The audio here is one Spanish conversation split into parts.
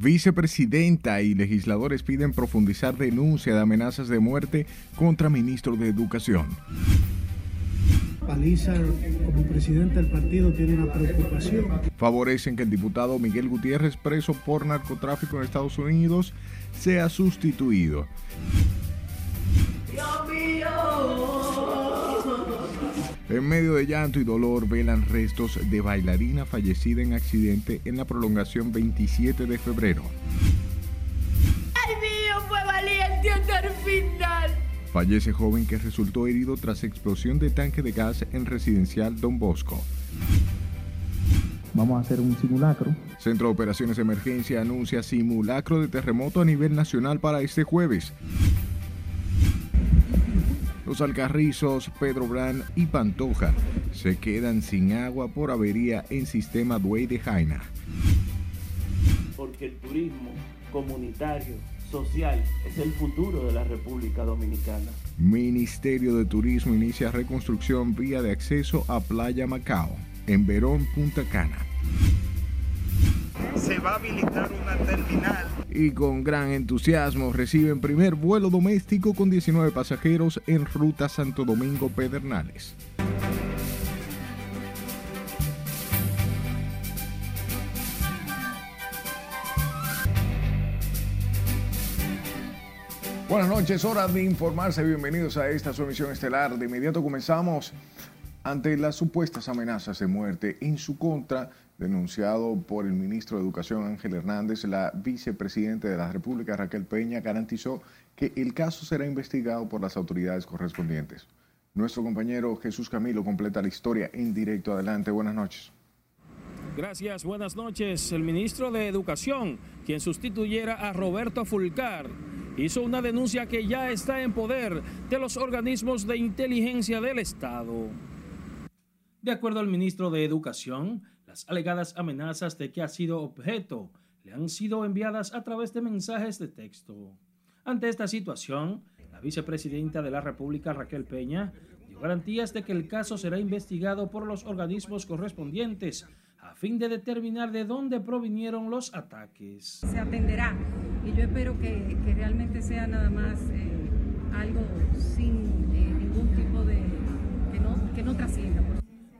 Vicepresidenta y legisladores piden profundizar denuncia de amenazas de muerte contra ministro de Educación. Paliza, como presidente del partido, tiene una preocupación. Favorecen que el diputado Miguel Gutiérrez, preso por narcotráfico en Estados Unidos, sea sustituido. En medio de llanto y dolor velan restos de bailarina fallecida en accidente en la prolongación 27 de febrero. ¡Ay, mío, fue valiente hasta el final! Fallece joven que resultó herido tras explosión de tanque de gas en residencial Don Bosco. Vamos a hacer un simulacro. Centro de Operaciones de Emergencia anuncia simulacro de terremoto a nivel nacional para este jueves. Los Alcarrizos, Pedro Brand y Pantoja se quedan sin agua por avería en sistema Duey de Jaina. Porque el turismo comunitario, social, es el futuro de la República Dominicana. Ministerio de Turismo inicia reconstrucción vía de acceso a Playa Macao, en Verón, Punta Cana. Se va a habilitar una terminal y con gran entusiasmo reciben primer vuelo doméstico con 19 pasajeros en ruta Santo Domingo Pedernales. Buenas noches, hora de informarse. Bienvenidos a esta su emisión estelar. De inmediato comenzamos ante las supuestas amenazas de muerte en su contra denunciado por el ministro de Educación Ángel Hernández, la vicepresidenta de la República Raquel Peña garantizó que el caso será investigado por las autoridades correspondientes. Nuestro compañero Jesús Camilo completa la historia en directo. Adelante, buenas noches. Gracias, buenas noches. El ministro de Educación, quien sustituyera a Roberto Fulcar, hizo una denuncia que ya está en poder de los organismos de inteligencia del Estado. De acuerdo al ministro de Educación, las alegadas amenazas de que ha sido objeto le han sido enviadas a través de mensajes de texto. Ante esta situación, la vicepresidenta de la República, Raquel Peña, dio garantías de que el caso será investigado por los organismos correspondientes a fin de determinar de dónde provinieron los ataques. Se atenderá y yo espero que, realmente sea nada más eh, algo sin eh, ningún tipo de... que no, que no trascienda.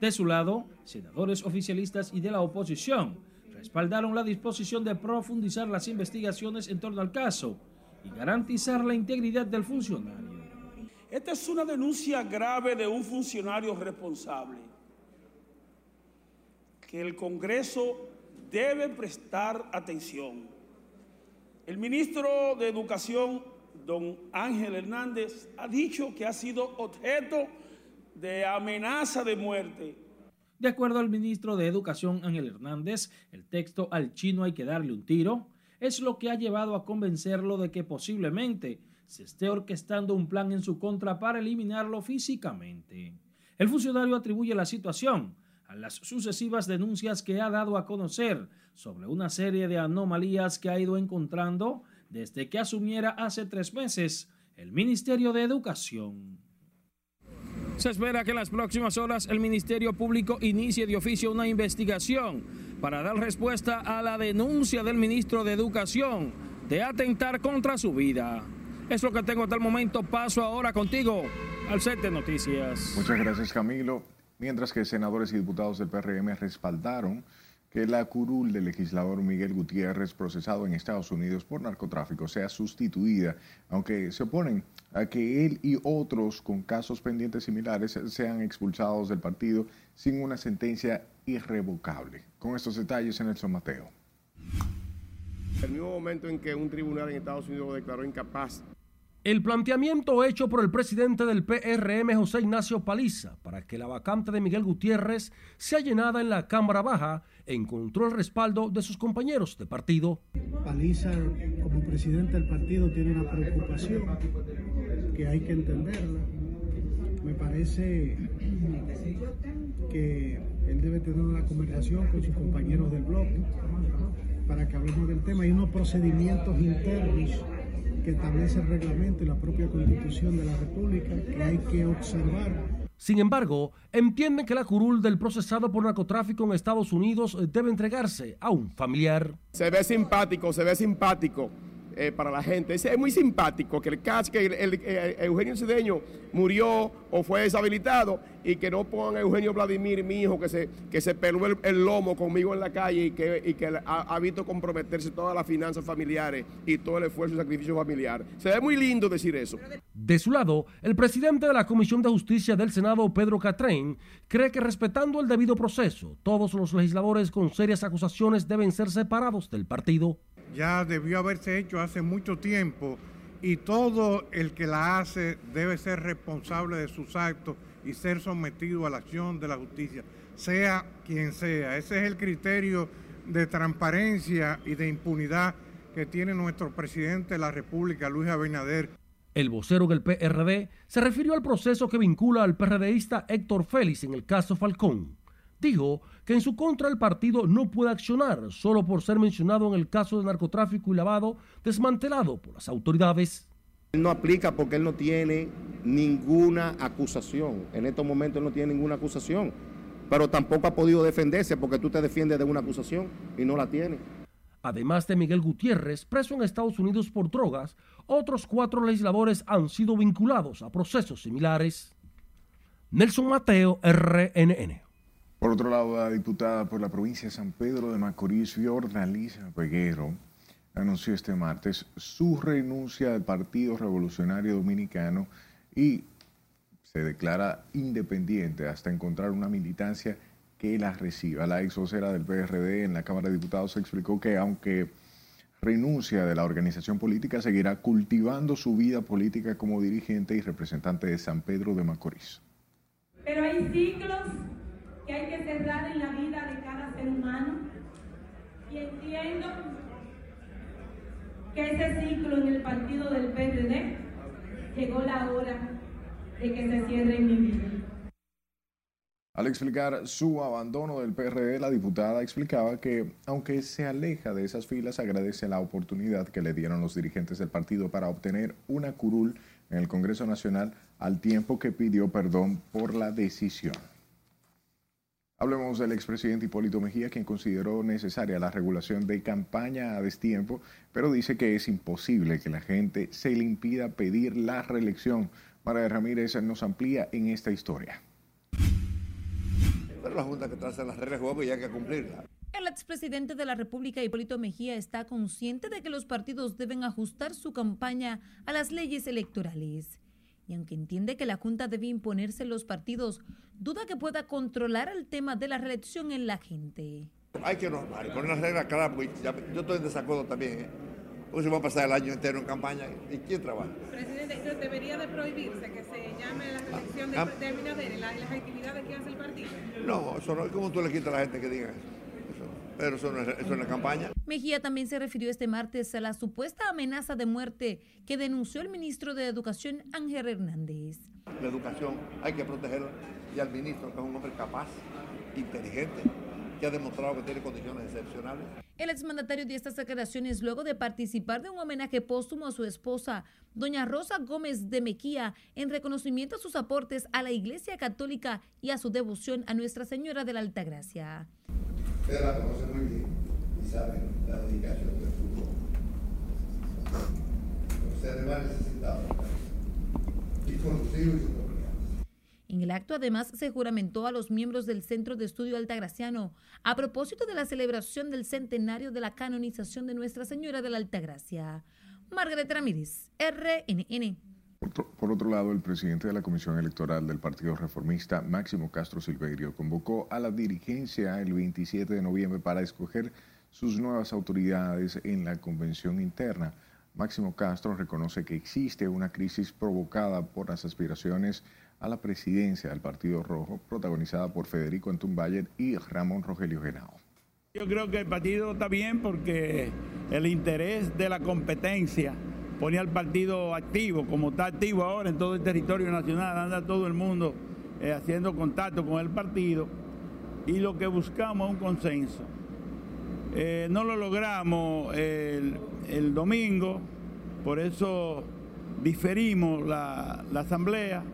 De su lado, senadores oficialistas y de la oposición respaldaron la disposición de profundizar las investigaciones en torno al caso y garantizar la integridad del funcionario. Esta es una denuncia grave de un funcionario responsable que el Congreso debe prestar atención. El ministro de Educación, don Ángel Hernández, ha dicho que ha sido objeto de amenaza de muerte. De acuerdo al ministro de Educación Ángel Hernández, el texto al chino hay que darle un tiro es lo que ha llevado a convencerlo de que posiblemente se esté orquestando un plan en su contra para eliminarlo físicamente. El funcionario atribuye la situación a las sucesivas denuncias que ha dado a conocer sobre una serie de anomalías que ha ido encontrando desde que asumiera hace tres meses el Ministerio de Educación. Se espera que en las próximas horas el Ministerio Público inicie de oficio una investigación para dar respuesta a la denuncia del ministro de Educación de atentar contra su vida. Es lo que tengo hasta el momento. Paso ahora contigo al set de noticias. Muchas gracias, Camilo. Mientras que senadores y diputados del PRM respaldaron que la curul del legislador Miguel Gutiérrez, procesado en Estados Unidos por narcotráfico, sea sustituida, aunque se oponen a que él y otros con casos pendientes similares sean expulsados del partido sin una sentencia irrevocable. Con estos detalles el Mateo. El mismo momento en que un tribunal en Estados Unidos lo declaró incapaz el planteamiento hecho por el presidente del PRM, José Ignacio Paliza, para que la vacante de Miguel Gutiérrez sea llenada en la Cámara Baja, encontró el respaldo de sus compañeros de partido. Paliza, como presidente del partido, tiene una preocupación que hay que entenderla. Me parece que él debe tener una conversación con sus compañeros del bloque para que hablemos del tema. Hay unos procedimientos internos que establece el reglamento y la propia constitución de la República que hay que observar. Sin embargo, entienden que la curul del procesado por narcotráfico en Estados Unidos debe entregarse a un familiar. Se ve simpático, se ve simpático eh, para la gente. Es, muy simpático que el caso que el, eh, Eugenio Cedeño murió o fue deshabilitado y que no pongan a Eugenio Vladimir, mi hijo, que se, que peló el, lomo conmigo en la calle y que, que ha, visto comprometerse todas las finanzas familiares y todo el esfuerzo y sacrificio familiar. Se ve muy lindo decir eso. De su lado, el presidente de la Comisión de Justicia del Senado, Pedro Catrén, cree que respetando el debido proceso, todos los legisladores con serias acusaciones deben ser separados del partido ya debió haberse hecho hace mucho tiempo y todo el que la hace debe ser responsable de sus actos y ser sometido a la acción de la justicia, sea quien sea. Ese es el criterio de transparencia y de impunidad que tiene nuestro presidente de la República, Luis Abinader. El vocero del PRD se refirió al proceso que vincula al PRDista Héctor Félix en el caso Falcón dijo que en su contra el partido no puede accionar solo por ser mencionado en el caso de narcotráfico y lavado desmantelado por las autoridades. Él no aplica porque él no tiene ninguna acusación. En estos momentos él no tiene ninguna acusación. Pero tampoco ha podido defenderse porque tú te defiendes de una acusación y no la tiene. Además de Miguel Gutiérrez, preso en Estados Unidos por drogas, otros cuatro legisladores han sido vinculados a procesos similares. Nelson Mateo, RNN. Por otro lado, la diputada por la provincia de San Pedro de Macorís, Fiordalisa Peguero, anunció este martes su renuncia al Partido Revolucionario Dominicano y se declara independiente hasta encontrar una militancia que la reciba. La ex vocera del PRD en la Cámara de Diputados explicó que aunque renuncia de la organización política, seguirá cultivando su vida política como dirigente y representante de San Pedro de Macorís. Pero hay ciclos que hay que cerrar en la vida de cada ser humano. Y entiendo que ese ciclo en el partido del PRD llegó la hora de que se cierre en mi vida. Al explicar su abandono del PRD, la diputada explicaba que, aunque se aleja de esas filas, agradece la oportunidad que le dieron los dirigentes del partido para obtener una curul en el Congreso Nacional al tiempo que pidió perdón por la decisión. Hablemos del expresidente Hipólito Mejía, quien consideró necesaria la regulación de campaña a destiempo, pero dice que es imposible que la gente se le impida pedir la reelección. María Ramírez nos amplía en esta historia. Pero la Junta que traza las reglas de juego y hay que cumplirlas. El expresidente de la República, Hipólito Mejía, está consciente de que los partidos deben ajustar su campaña a las leyes electorales y aunque entiende que la Junta debe imponerse los partidos, duda que pueda controlar el tema de la reelección en la gente. Hay que normar, poner las reglas claras, porque yo estoy en desacuerdo también. ¿eh? Porque se va a pasar el año entero en campaña. ¿Y quién trabaja? Presidente, ¿debería de prohibirse que se llame la reelección de, ah. de las, las actividades que hace el partido? No, eso no es como tú le quitas a la gente que diga eso pero eso no, es, eso la campaña. Mejía también se refirió este martes a la supuesta amenaza de muerte que denunció el ministro de Educación Ángel Hernández. La educación hay que protegerla y al ministro, que es un hombre capaz, inteligente, que ha demostrado que tiene condiciones excepcionales. El exmandatario dio estas declaraciones luego de participar de un homenaje póstumo a su esposa, doña Rosa Gómez de Mequía, en reconocimiento a sus aportes a la Iglesia Católica y a su devoción a Nuestra Señora de la Altagracia. Ustedes la conocen muy bien y saben la dedicación del fútbol. Ustedes van necesitados y con y sus en el acto además se juramentó a los miembros del Centro de Estudio Altagraciano a propósito de la celebración del centenario de la canonización de Nuestra Señora de la Altagracia. Margaret Ramírez, RNN. Por otro lado, el presidente de la Comisión Electoral del Partido Reformista, Máximo Castro Silverio, convocó a la dirigencia el 27 de noviembre para escoger sus nuevas autoridades en la convención interna. Máximo Castro reconoce que existe una crisis provocada por las aspiraciones a la presidencia del Partido Rojo, protagonizada por Federico Antumbayer y Ramón Rogelio Genao. Yo creo que el partido está bien porque el interés de la competencia ponía al partido activo, como está activo ahora en todo el territorio nacional, anda todo el mundo eh, haciendo contacto con el partido y lo que buscamos es un consenso. Eh, no lo logramos el, domingo, por eso diferimos la, la asamblea.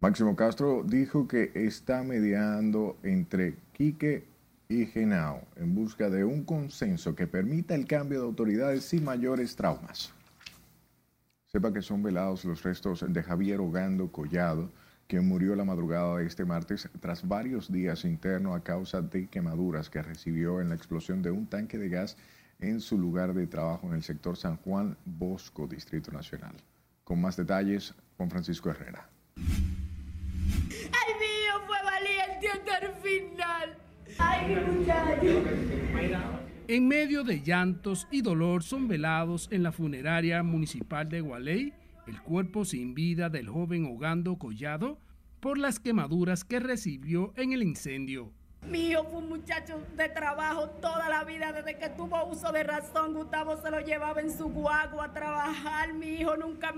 Máximo Castro dijo que está mediando entre Quique y Genao en busca de un consenso que permita el cambio de autoridades sin mayores traumas. Sepa que son velados los restos de Javier Ogando Collado, quien murió la madrugada de este martes tras varios días interno a causa de quemaduras que recibió en la explosión de un tanque de gas en su lugar de trabajo en el sector San Juan Bosco, Distrito Nacional. Con más detalles, Juan Francisco Herrera. ¡Ay, mío! Fue valiente el final. ¡Ay, muchacho! En medio de llantos y dolor son velados en la funeraria municipal de Gualey el cuerpo sin vida del joven Ogando Collado por las quemaduras que recibió en el incendio. Mi hijo fue un muchacho de trabajo toda la vida, desde que tuvo uso de razón, Gustavo se lo llevaba en su guagua a trabajar. Mi hijo nunca,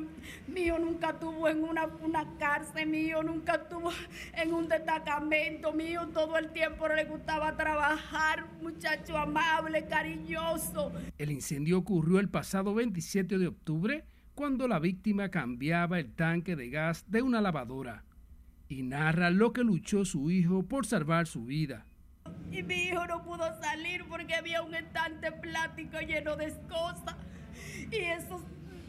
mi nunca tuvo en una, una cárcel, mi hijo nunca tuvo en un destacamento, mi hijo todo el tiempo le gustaba trabajar, muchacho amable, cariñoso. El incendio ocurrió el pasado 27 de octubre cuando la víctima cambiaba el tanque de gas de una lavadora y narra lo que luchó su hijo por salvar su vida. Y mi hijo no pudo salir porque había un estante plástico lleno de cosas y eso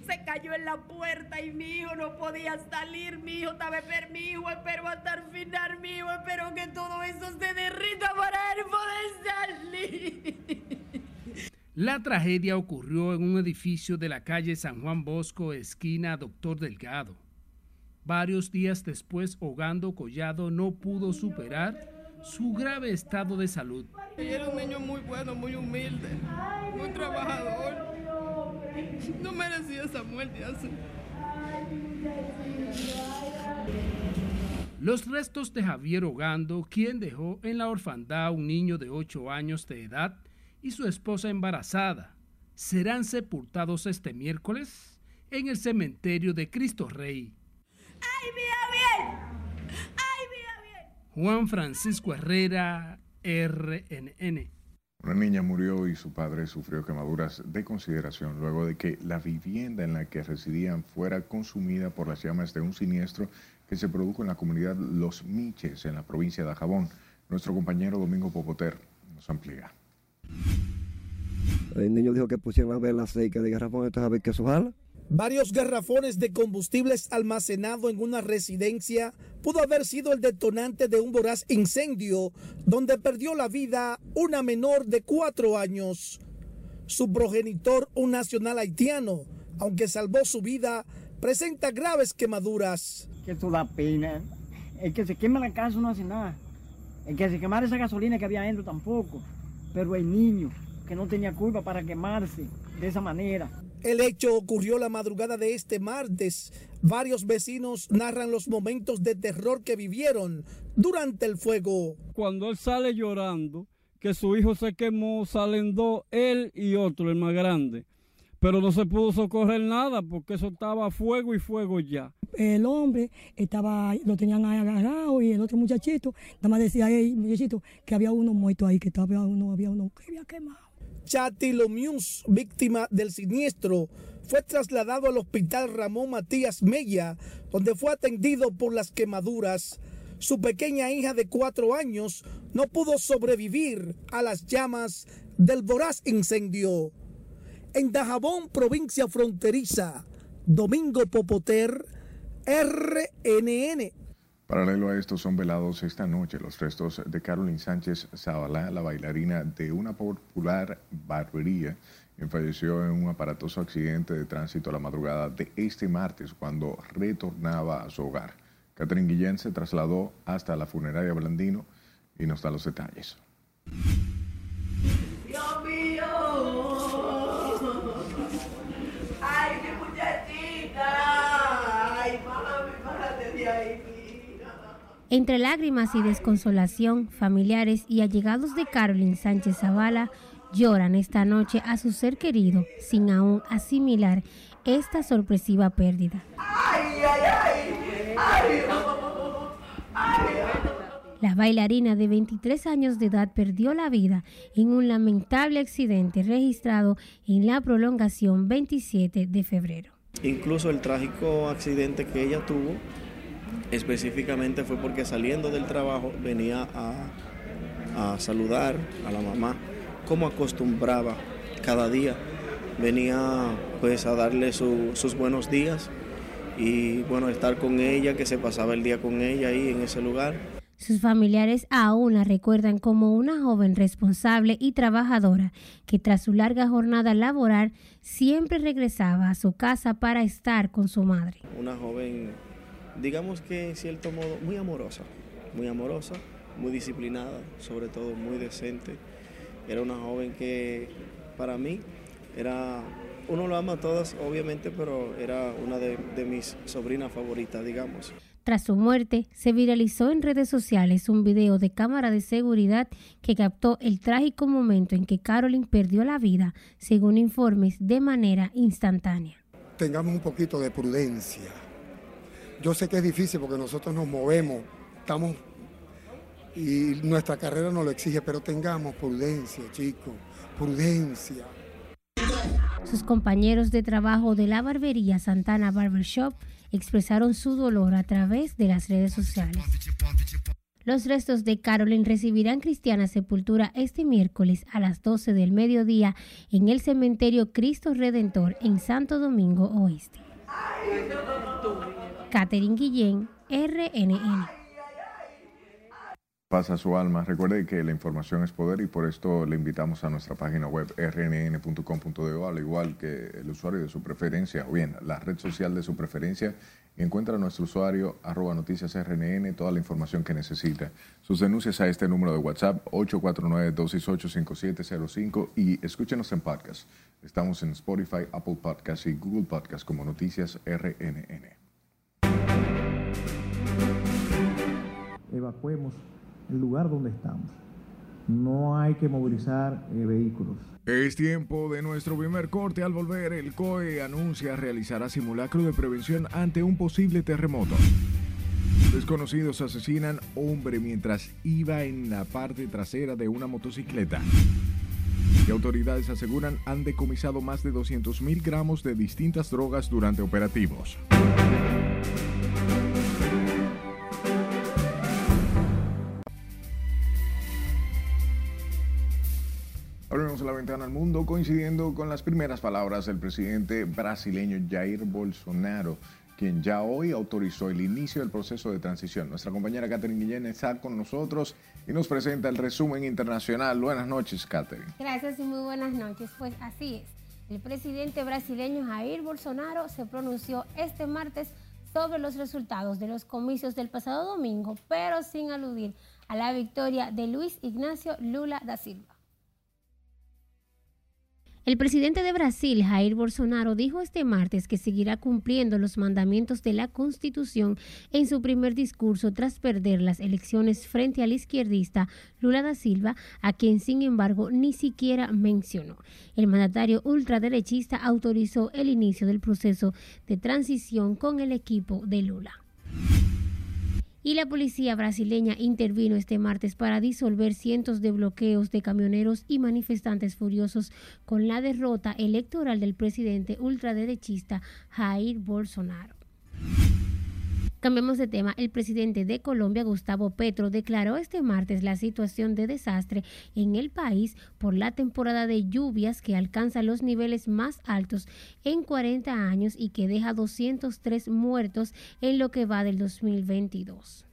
se cayó en la puerta y mi hijo no podía salir, mi hijo estaba enfermo, mi hijo espero hasta el final, mi hijo espero que todo eso se derrita para él poder salir. La tragedia ocurrió en un edificio de la calle San Juan Bosco, esquina Doctor Delgado. Varios días después, Hogando Collado no pudo superar su grave estado de salud. Era un niño muy bueno, muy humilde, muy trabajador. No merecía esa muerte así. Los restos de Javier Hogando, quien dejó en la orfandad un niño de 8 años de edad y su esposa embarazada, serán sepultados este miércoles en el cementerio de Cristo Rey. ¡Ay, mira bien! ¡Ay, mira bien! Juan Francisco Herrera, RNN. Una niña murió y su padre sufrió quemaduras de consideración luego de que la vivienda en la que residían fuera consumida por las llamas de un siniestro que se produjo en la comunidad Los Miches, en la provincia de Ajabón. Nuestro compañero Domingo Popoter nos amplía. El niño dijo que pusieron a ver la aceite de garrafón, entonces a ver qué eso jala. Varios garrafones de combustibles almacenados en una residencia pudo haber sido el detonante de un voraz incendio donde perdió la vida una menor de cuatro años. Su progenitor, un nacional haitiano, aunque salvó su vida, presenta graves quemaduras. Que esto da pena. El que se quema la casa no hace nada. El que se quemara esa gasolina que había adentro tampoco. Pero el niño que no tenía culpa para quemarse de esa manera. El hecho ocurrió la madrugada de este martes. Varios vecinos narran los momentos de terror que vivieron durante el fuego. Cuando él sale llorando, que su hijo se quemó, salen dos, él y otro, el más grande. Pero no se pudo socorrer nada porque eso estaba fuego y fuego ya. El hombre estaba, lo tenían agarrado y el otro muchachito, nada más decía ahí, muchachito, que había uno muerto ahí, que estaba uno, había uno que había quemado. Chati Lomius, víctima del siniestro, fue trasladado al hospital Ramón Matías Mella, donde fue atendido por las quemaduras. Su pequeña hija de cuatro años no pudo sobrevivir a las llamas del voraz incendio. En Dajabón, provincia fronteriza, Domingo Popoter, RNN. Paralelo a esto son velados esta noche los restos de Carolyn Sánchez Zabalá, la bailarina de una popular barbería, quien falleció en un aparatoso accidente de tránsito a la madrugada de este martes cuando retornaba a su hogar. Catherine Guillén se trasladó hasta la funeraria Blandino y nos da los detalles. Ay, mi muchachita. Ay, mami, párate de ahí. Entre lágrimas y desconsolación, familiares y allegados de Carolyn Sánchez Zavala lloran esta noche a su ser querido sin aún asimilar esta sorpresiva pérdida. La bailarina de 23 años de edad perdió la vida en un lamentable accidente registrado en la prolongación 27 de febrero. Incluso el trágico accidente que ella tuvo Específicamente fue porque saliendo del trabajo venía a, a saludar a la mamá, como acostumbraba cada día. Venía pues a darle su- sus buenos días y bueno, estar con ella, que se pasaba el día con ella ahí en ese lugar. Sus familiares aún la recuerdan como una joven responsable y trabajadora que tras su larga jornada laboral siempre regresaba a su casa para estar con su madre. Una joven, digamos que en cierto modo, muy amorosa, muy amorosa, muy disciplinada, sobre todo muy decente. Era una joven que para mí era, uno lo ama a todas obviamente, pero era una de, de mis sobrinas favoritas, digamos. Tras su muerte, se viralizó en redes sociales un video de cámara de seguridad que captó el trágico momento en que Carolyn perdió la vida, según informes, de manera instantánea. tengamos un poquito de prudencia. Yo sé que es difícil porque nosotros nos movemos, estamos y nuestra carrera nos lo exige, pero tengamos prudencia, chicos, prudencia. Sus compañeros de trabajo de la barbería Santana Barbershop expresaron su dolor a través de las redes sociales. Los restos de Carolyn recibirán cristiana sepultura este miércoles a las 12 del mediodía en el cementerio Cristo Redentor en Santo Domingo Oeste. Catherine Guillén, RNN. Pasa su alma. Recuerde que la información es poder y por esto le invitamos a nuestra página web rnn.com.do, al igual que el usuario de su preferencia, o bien la red social de su preferencia. Encuentra a nuestro usuario arroba noticias rnn toda la información que necesita. Sus denuncias a este número de WhatsApp 849-268-5705 y escúchenos en podcast. Estamos en Spotify, Apple Podcast y Google Podcast como Noticias RNN. Evacuemos el lugar donde estamos. No hay que movilizar eh, vehículos. Es tiempo de nuestro primer corte. Al volver, el COE anuncia realizará simulacro de prevención ante un posible terremoto. Desconocidos asesinan hombre mientras iba en la parte trasera de una motocicleta. Y autoridades aseguran han decomisado más de 200 mil gramos de distintas drogas durante operativos. Abrimos la ventana al mundo coincidiendo con las primeras palabras del presidente brasileño Jair Bolsonaro, quien ya hoy autorizó el inicio del proceso de transición. Nuestra compañera Catherine Guillén está con nosotros y nos presenta el resumen internacional. Buenas noches, Catherine. Gracias y muy buenas noches. Pues así es. El presidente brasileño Jair Bolsonaro se pronunció este martes sobre los resultados de los comicios del pasado domingo, pero sin aludir a la victoria de Luis Ignacio Lula da Silva. El presidente de Brasil, Jair Bolsonaro, dijo este martes que seguirá cumpliendo los mandamientos de la Constitución en su primer discurso tras perder las elecciones frente al izquierdista Lula da Silva, a quien sin embargo ni siquiera mencionó. El mandatario ultraderechista autorizó el inicio del proceso de transición con el equipo de Lula y la policía brasileña intervino este martes para disolver cientos de bloqueos de camioneros y manifestantes furiosos con la derrota electoral del presidente ultraderechista Jair Bolsonaro. Cambiamos de tema. El presidente de Colombia, Gustavo Petro, declaró este martes la situación de desastre en el país por la temporada de lluvias que alcanza los niveles más altos en 40 años y que deja 203 muertos en lo que va del 2022.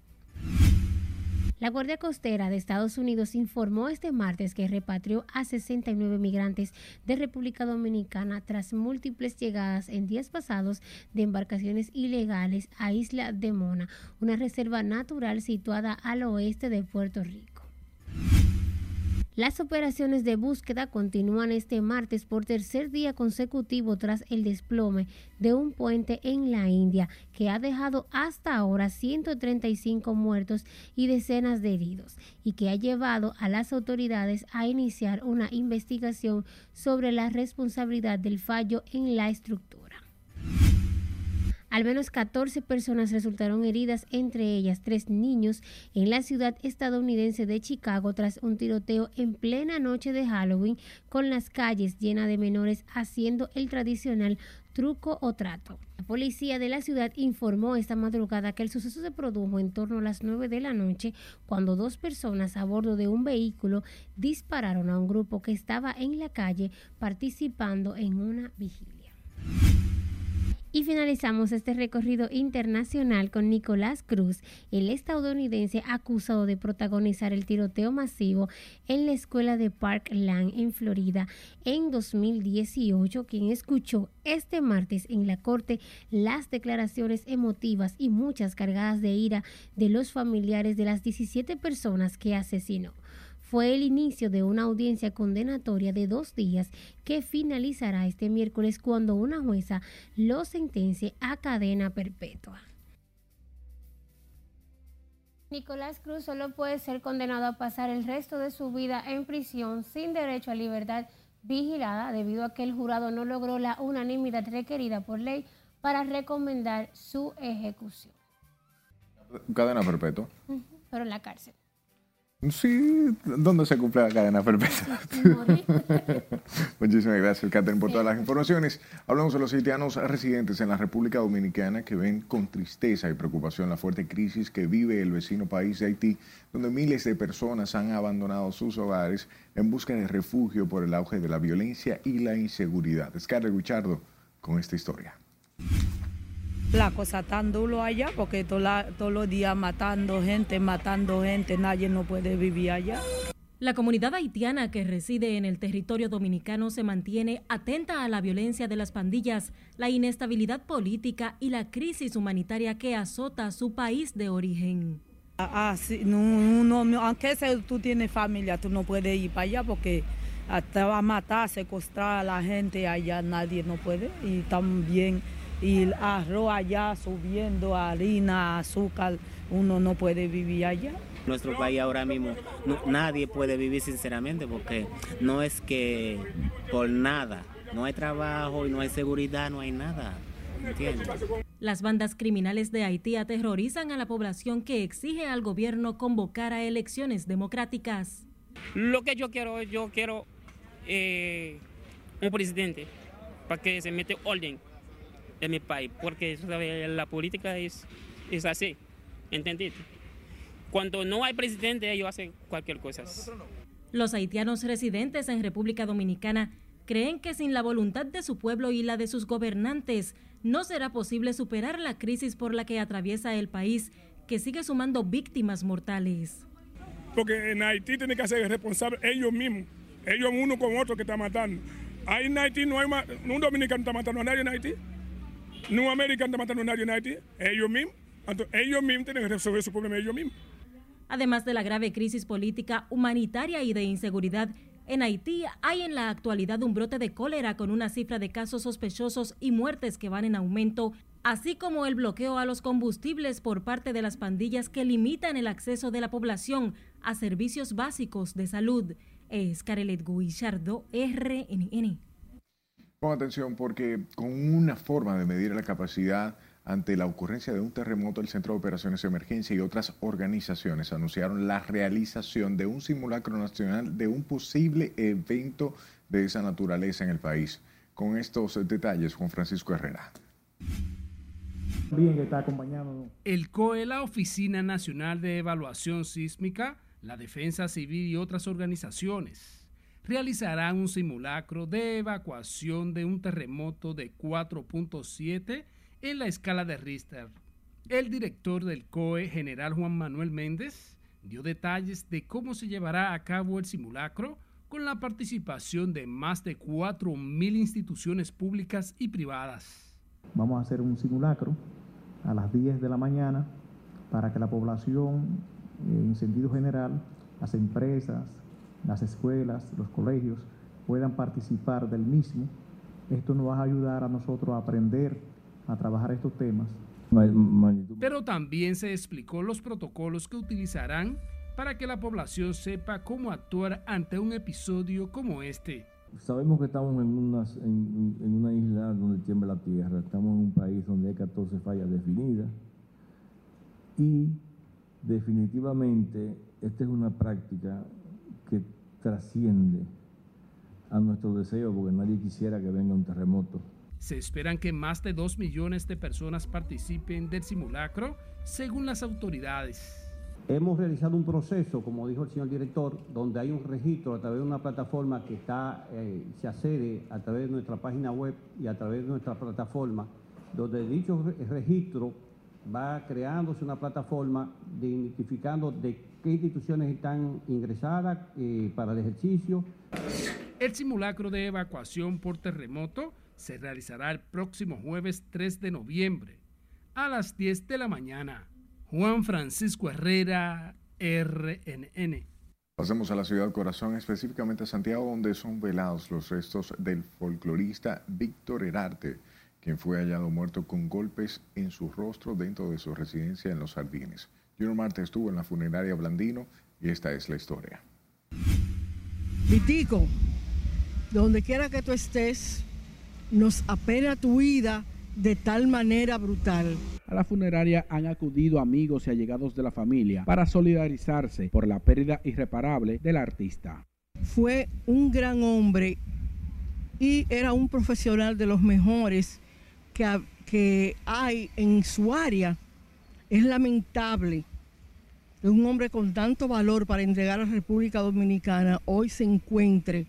La Guardia Costera de Estados Unidos informó este martes que repatrió a 69 migrantes de República Dominicana tras múltiples llegadas en días pasados de embarcaciones ilegales a Isla de Mona, una reserva natural situada al oeste de Puerto Rico. Las operaciones de búsqueda continúan este martes por tercer día consecutivo tras el desplome de un puente en la India que ha dejado hasta ahora 135 muertos y decenas de heridos y que ha llevado a las autoridades a iniciar una investigación sobre la responsabilidad del fallo en la estructura. Al menos 14 personas resultaron heridas, entre ellas tres niños, en la ciudad estadounidense de Chicago tras un tiroteo en plena noche de Halloween con las calles llenas de menores haciendo el tradicional truco o trato. La policía de la ciudad informó esta madrugada que el suceso se produjo en torno a las 9 de la noche cuando dos personas a bordo de un vehículo dispararon a un grupo que estaba en la calle participando en una vigilia. Y finalizamos este recorrido internacional con Nicolás Cruz, el estadounidense acusado de protagonizar el tiroteo masivo en la escuela de Parkland en Florida en 2018, quien escuchó este martes en la corte las declaraciones emotivas y muchas cargadas de ira de los familiares de las 17 personas que asesinó fue el inicio de una audiencia condenatoria de dos días que finalizará este miércoles cuando una jueza lo sentencie a cadena perpetua. Nicolás Cruz solo puede ser condenado a pasar el resto de su vida en prisión sin derecho a libertad vigilada debido a que el jurado no logró la unanimidad requerida por ley para recomendar su ejecución. Cadena perpetua. Pero en la cárcel. Sí, ¿dónde se cumple la cadena perpetua? Muchísimas gracias, Catherine, por todas las informaciones. Hablamos de los haitianos residentes en la República Dominicana que ven con tristeza y preocupación la fuerte crisis que vive el vecino país de Haití, donde miles de personas han abandonado sus hogares en busca de refugio por el auge de la violencia y la inseguridad. Scarlett Guichardo con esta historia la cosa tan duro allá porque todos los días matando gente, matando gente, nadie no puede vivir allá. La comunidad haitiana que reside en el territorio dominicano se mantiene atenta a la violencia de las pandillas, la inestabilidad política y la crisis humanitaria que azota su país de origen. Ah, sí, no, aunque tú tienes familia, tú no puedes ir para allá porque te va a matar, secuestrar a la gente allá, nadie no puede. Y también y el arroz allá subiendo, harina, azúcar, uno no puede vivir allá. Nuestro país ahora mismo nadie puede vivir sinceramente porque no es que por nada, no hay trabajo y no hay seguridad, no hay nada. ¿entiendes? Las bandas criminales de Haití aterrorizan a la población que exige al gobierno convocar a elecciones democráticas. Lo que yo quiero, yo quiero eh, un presidente para que se mete orden en mi país, porque la política es, es así, ¿entendiste? Cuando no hay presidente, ellos hacen cualquier cosa. Los haitianos residentes en República Dominicana creen que sin la voluntad de su pueblo y la de sus gobernantes, no será posible superar la crisis por la que atraviesa el país, que sigue sumando víctimas mortales. Porque en Haití tienen que ser responsables ellos mismos, ellos uno con otro que está matando. Ahí en Haití no hay un dominicano está matando a nadie en Haití. No América anda matando a Haití, ellos mismos. ellos mismos tienen que resolver su problema ellos mismos. Además de la grave crisis política, humanitaria y de inseguridad, en Haití hay en la actualidad un brote de cólera con una cifra de casos sospechosos y muertes que van en aumento, así como el bloqueo a los combustibles por parte de las pandillas que limitan el acceso de la población a servicios básicos de salud. Es Carelet Guillardo, RNN. Pon atención porque con una forma de medir la capacidad ante la ocurrencia de un terremoto, el Centro de Operaciones de Emergencia y otras organizaciones anunciaron la realización de un simulacro nacional de un posible evento de esa naturaleza en el país. Con estos detalles, Juan Francisco Herrera. Bien, está acompañado. El COE, la Oficina Nacional de Evaluación Sísmica, la Defensa Civil y otras organizaciones realizarán un simulacro de evacuación de un terremoto de 4.7 en la escala de Richter. El director del COE, general Juan Manuel Méndez, dio detalles de cómo se llevará a cabo el simulacro con la participación de más de 4.000 instituciones públicas y privadas. Vamos a hacer un simulacro a las 10 de la mañana para que la población, eh, en sentido general, las empresas, las escuelas, los colegios puedan participar del mismo. Esto nos va a ayudar a nosotros a aprender a trabajar estos temas. Pero también se explicó los protocolos que utilizarán para que la población sepa cómo actuar ante un episodio como este. Sabemos que estamos en una, en, en una isla donde tiembla la tierra, estamos en un país donde hay 14 fallas definidas y definitivamente esta es una práctica que trasciende a nuestro deseo porque nadie quisiera que venga un terremoto. Se esperan que más de 2 millones de personas participen del simulacro, según las autoridades. Hemos realizado un proceso, como dijo el señor director, donde hay un registro a través de una plataforma que está, eh, se accede a través de nuestra página web y a través de nuestra plataforma, donde dicho registro va creándose una plataforma de identificando de qué instituciones están ingresadas eh, para el ejercicio. El simulacro de evacuación por terremoto se realizará el próximo jueves 3 de noviembre a las 10 de la mañana. Juan Francisco Herrera, RNN. Pasemos a la ciudad corazón, específicamente a Santiago, donde son velados los restos del folclorista Víctor Herarte, quien fue hallado muerto con golpes en su rostro dentro de su residencia en Los Jardines. Junior Marte estuvo en la funeraria Blandino y esta es la historia. Vitico, donde quiera que tú estés, nos apena tu vida de tal manera brutal. A la funeraria han acudido amigos y allegados de la familia para solidarizarse por la pérdida irreparable del artista. Fue un gran hombre y era un profesional de los mejores que, que hay en su área. Es lamentable que un hombre con tanto valor para entregar a la República Dominicana hoy se encuentre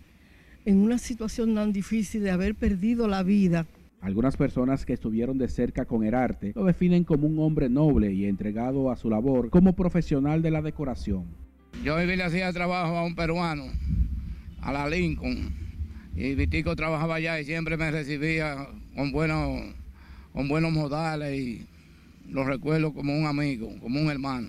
en una situación tan difícil de haber perdido la vida. Algunas personas que estuvieron de cerca con Herarte lo definen como un hombre noble y entregado a su labor como profesional de la decoración. Yo viví le hacía trabajo a un peruano, a la Lincoln, y Vitico trabajaba allá y siempre me recibía con buenos, con buenos modales y lo recuerdo como un amigo, como un hermano.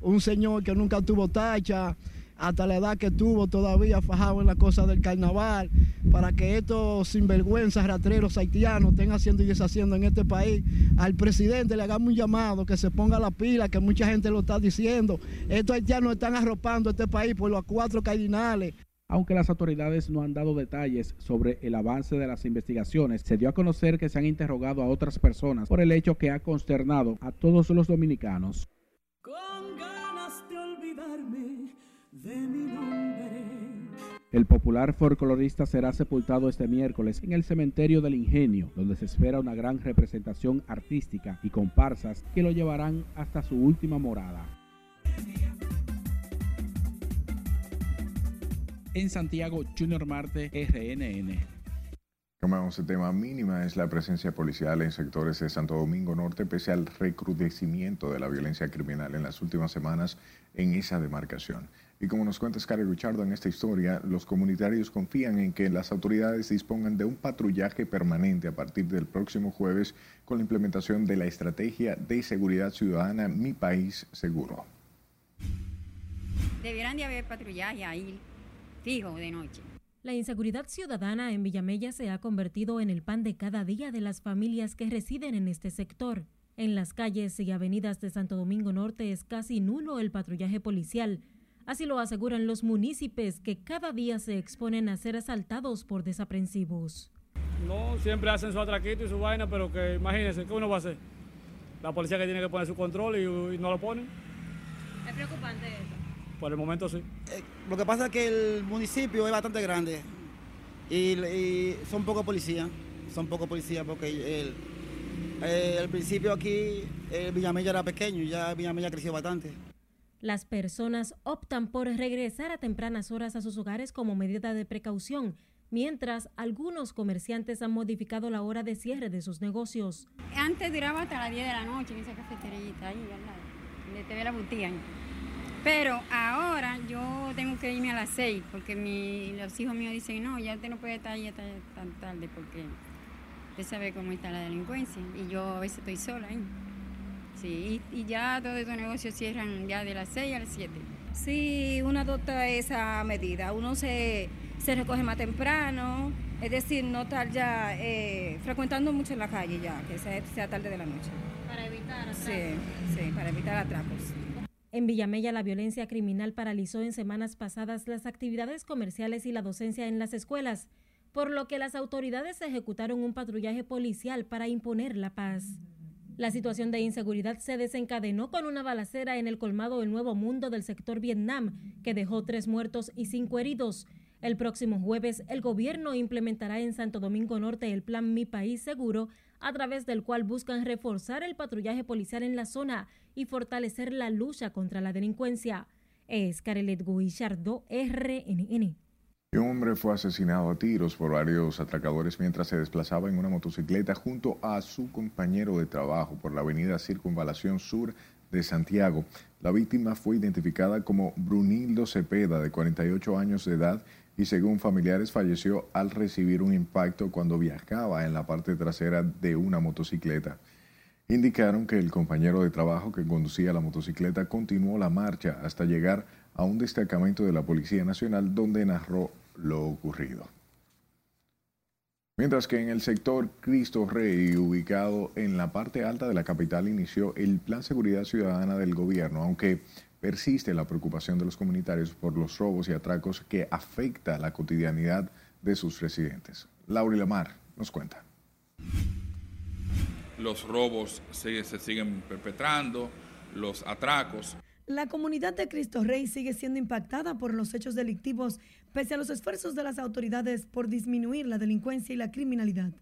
Un señor que nunca tuvo tacha, hasta la edad que tuvo todavía fajado en la cosa del carnaval, para que estos sinvergüenzas ratreros haitianos estén haciendo y deshaciendo en este país. Al presidente le hagamos un llamado, que se ponga la pila, que mucha gente lo está diciendo. Estos haitianos están arropando este país por los cuatro cardinales. Aunque las autoridades no han dado detalles sobre el avance de las investigaciones, se dio a conocer que se han interrogado a otras personas por el hecho que ha consternado a todos los dominicanos. Con ganas de olvidarme de mi nombre. El popular folclorista será sepultado este miércoles en el cementerio del Ingenio, donde se espera una gran representación artística y comparsas que lo llevarán hasta su última morada. En Santiago, Junior Marte, RNN. Cambiamos el tema. Mínima es la presencia policial en sectores de Santo Domingo Norte, pese al recrudecimiento de la violencia criminal en las últimas semanas en esa demarcación. Y como nos cuenta Scarlett Richardo en esta historia, los comunitarios confían en que las autoridades dispongan de un patrullaje permanente a partir del próximo jueves con la implementación de la estrategia de seguridad ciudadana Mi País Seguro. Debieran de haber patrullaje ahí, fijo, de noche. La inseguridad ciudadana en Villamella se ha convertido en el pan de cada día de las familias que residen en este sector. En las calles y avenidas de Santo Domingo Norte es casi nulo el patrullaje policial. Así lo aseguran los municipios que cada día se exponen a ser asaltados por desaprensivos. No, siempre hacen su atraquito y su vaina, pero que imagínense, ¿qué uno va a hacer? La policía que tiene que poner su control y, y no lo ponen. ¿Es preocupante eso? Por el momento sí. Eh, lo que pasa es que el municipio es bastante grande y, y son pocos policías, son pocos policías porque el, eh, al principio aquí el Villamella era pequeño y ya Villamella creció bastante. Las personas optan por regresar a tempranas horas a sus hogares como medida de precaución, mientras algunos comerciantes han modificado la hora de cierre de sus negocios. Antes duraba hasta las 10 de la noche en esa cafeterita ahí, ¿verdad? De TV La Butía. Pero ahora yo tengo que irme a las 6 porque mi, los hijos míos dicen, no, ya usted no puede estar ahí hasta tan tarde porque usted sabe cómo está la delincuencia y yo a veces estoy sola ahí. Sí, y, y ya todos estos negocios cierran ya de las 6 a las 7. Sí, uno adopta esa medida. Uno se, se recoge más temprano, es decir, no estar ya eh, frecuentando mucho en la calle ya, que sea, sea tarde de la noche. Para evitar atracos. Sí, sí, para evitar atracos. En Villamella, la violencia criminal paralizó en semanas pasadas las actividades comerciales y la docencia en las escuelas. por lo que las autoridades ejecutaron un patrullaje policial para imponer la paz. La situación de inseguridad se desencadenó con una balacera en el colmado del Nuevo Mundo del sector Vietnam, que dejó tres muertos y cinco heridos. El próximo jueves, el gobierno implementará en Santo Domingo Norte el plan Mi País Seguro, a través del cual buscan reforzar el patrullaje policial en la zona y fortalecer la lucha contra la delincuencia. Es Carelet Guillardo, RNN. Un hombre fue asesinado a tiros por varios atracadores mientras se desplazaba en una motocicleta junto a su compañero de trabajo por la avenida Circunvalación Sur de Santiago. La víctima fue identificada como Brunildo Cepeda, de 48 años de edad, y según familiares falleció al recibir un impacto cuando viajaba en la parte trasera de una motocicleta. Indicaron que el compañero de trabajo que conducía la motocicleta continuó la marcha hasta llegar a un destacamento de la Policía Nacional donde narró lo ocurrido. Mientras que en el sector Cristo Rey, ubicado en la parte alta de la capital, inició el Plan Seguridad Ciudadana del gobierno, aunque persiste la preocupación de los comunitarios por los robos y atracos que afecta la cotidianidad de sus residentes. Laura Lamar nos cuenta. Los robos se, se siguen perpetrando, los atracos. La comunidad de Cristo Rey sigue siendo impactada por los hechos delictivos, pese a los esfuerzos de las autoridades por disminuir la delincuencia y la criminalidad.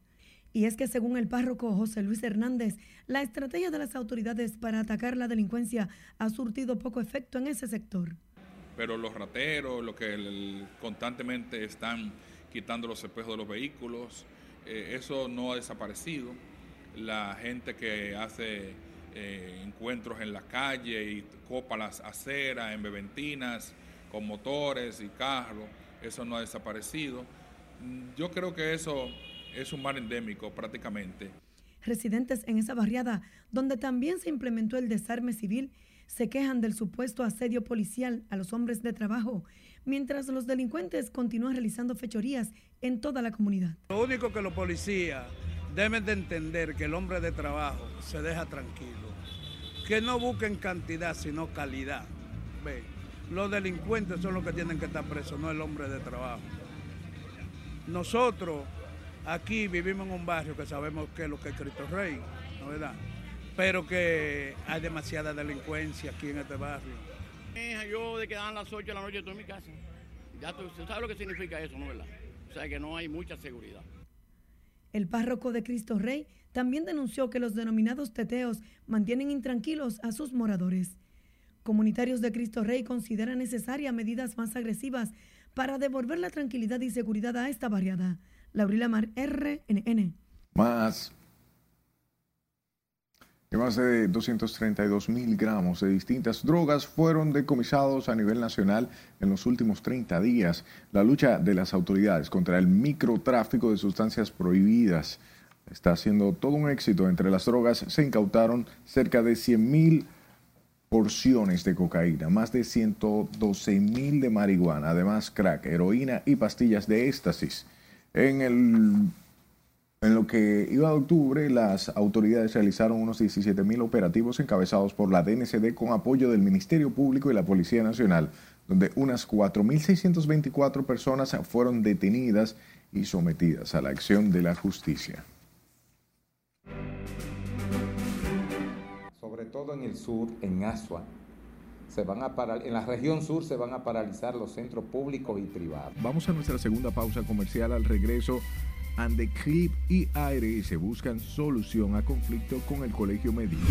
Y es que según el párroco José Luis Hernández, la estrategia de las autoridades para atacar la delincuencia ha surtido poco efecto en ese sector. Pero los rateros, los que constantemente están quitando los espejos de los vehículos, eh, eso no ha desaparecido. La gente que hace eh, encuentros en la calle y copa las aceras en beventinas con motores y carros, eso no ha desaparecido. Mm, yo creo que eso es un mal endémico prácticamente. Residentes en esa barriada, donde también se implementó el desarme civil, se quejan del supuesto asedio policial a los hombres de trabajo, mientras los delincuentes continúan realizando fechorías en toda la comunidad. Lo único que los policías deben de entender que el hombre de trabajo se deja tranquilo, que no busquen cantidad sino calidad. Ve, los delincuentes son los que tienen que estar presos, no el hombre de trabajo. Nosotros aquí vivimos en un barrio que sabemos que es lo que es Cristo Rey, ¿no verdad? Pero que hay demasiada delincuencia aquí en este barrio. Yo de que dan las 8 de la noche estoy en mi casa. Ya tú sabes lo que significa eso, ¿no verdad? O sea que no hay mucha seguridad. El párroco de Cristo Rey también denunció que los denominados teteos mantienen intranquilos a sus moradores. Comunitarios de Cristo Rey consideran necesarias medidas más agresivas para devolver la tranquilidad y seguridad a esta barriada. Laurila Mar, RNN. Más. más de 232 mil gramos de distintas drogas fueron decomisados a nivel nacional en los últimos 30 días. La lucha de las autoridades contra el microtráfico de sustancias prohibidas está siendo todo un éxito. Entre las drogas se incautaron cerca de 100 mil porciones de cocaína, más de 112 mil de marihuana, además crack, heroína y pastillas de éxtasis. En, el, en lo que iba de octubre, las autoridades realizaron unos 17 mil operativos encabezados por la DNCD con apoyo del Ministerio Público y la Policía Nacional, donde unas 4.624 personas fueron detenidas y sometidas a la acción de la justicia. Sobre todo en el sur, en Asua, se van a en la región sur se van a paralizar los centros públicos y privados. Vamos a nuestra segunda pausa comercial al regreso. Andeclip y se buscan solución a conflicto con el colegio médico.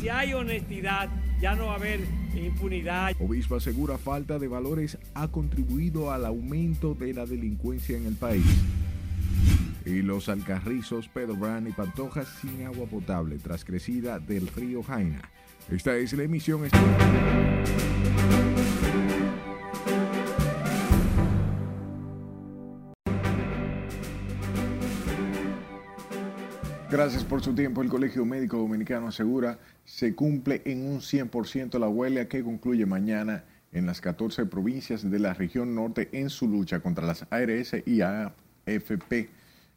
Si hay honestidad, ya no va a haber impunidad. Obispo asegura falta de valores ha contribuido al aumento de la delincuencia en el país. Y los alcarrizos Pedro Brand y Pantojas sin agua potable tras crecida del río Jaina. Esta es la emisión. Gracias por su tiempo. El Colegio Médico Dominicano asegura se cumple en un 100% la huelga que concluye mañana en las 14 provincias de la región norte en su lucha contra las ARS y AFP